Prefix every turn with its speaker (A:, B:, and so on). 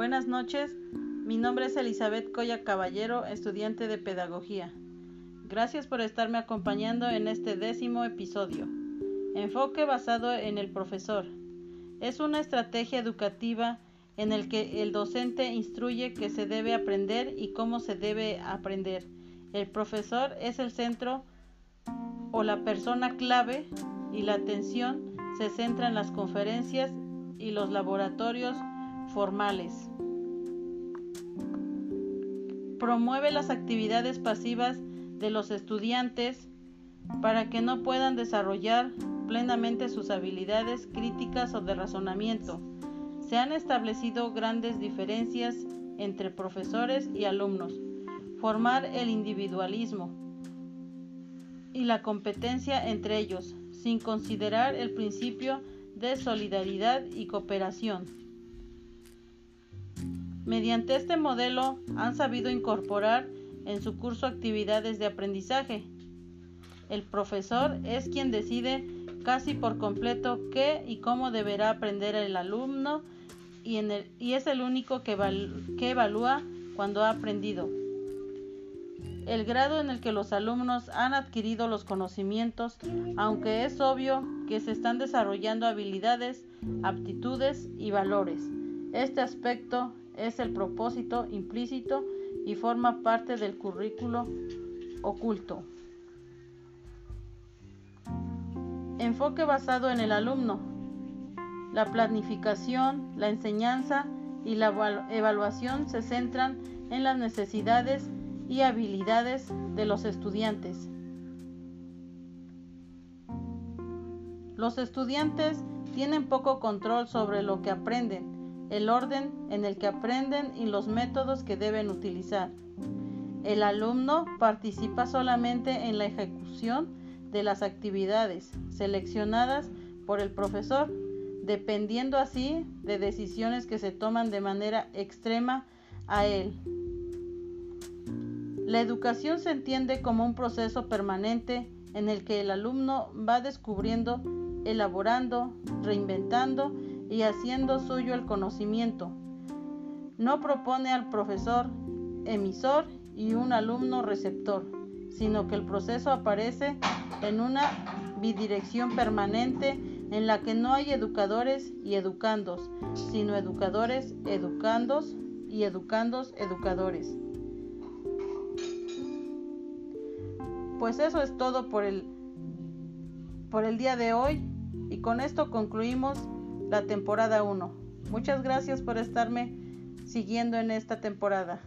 A: Buenas noches, mi nombre es Elizabeth Coya Caballero, estudiante de Pedagogía. Gracias por estarme acompañando en este décimo episodio. Enfoque basado en el profesor. Es una estrategia educativa en el que el docente instruye qué se debe aprender y cómo se debe aprender. El profesor es el centro o la persona clave y la atención se centra en las conferencias y los laboratorios formales. Promueve las actividades pasivas de los estudiantes para que no puedan desarrollar plenamente sus habilidades críticas o de razonamiento. Se han establecido grandes diferencias entre profesores y alumnos. Formar el individualismo y la competencia entre ellos, sin considerar el principio de solidaridad y cooperación. Mediante este modelo han sabido incorporar en su curso actividades de aprendizaje. El profesor es quien decide casi por completo qué y cómo deberá aprender el alumno y, es el único que evalúa cuando ha aprendido. El grado en el que los alumnos han adquirido los conocimientos, aunque es obvio que se están desarrollando habilidades, aptitudes y valores. Este aspecto es el propósito implícito y forma parte del currículo oculto. Enfoque basado en el alumno. La planificación, la enseñanza y la evaluación se centran en las necesidades y habilidades de los estudiantes. Los estudiantes tienen poco control sobre lo que aprenden el orden en el que aprenden y los métodos que deben utilizar. El alumno participa solamente en la ejecución de las actividades seleccionadas por el profesor, dependiendo así de decisiones que se toman de manera extrema a él. La educación se entiende como un proceso permanente en el que el alumno va descubriendo, elaborando, reinventando y haciendo suyo el conocimiento. No propone al profesor emisor y un alumno receptor, sino que el proceso aparece en una bidirección permanente en la que no hay educadores y educandos, sino educadores, educandos y educandos, educadores. Pues eso es todo por el, por el día de hoy y con esto concluimos la temporada 1. Muchas gracias por estarme siguiendo en esta temporada.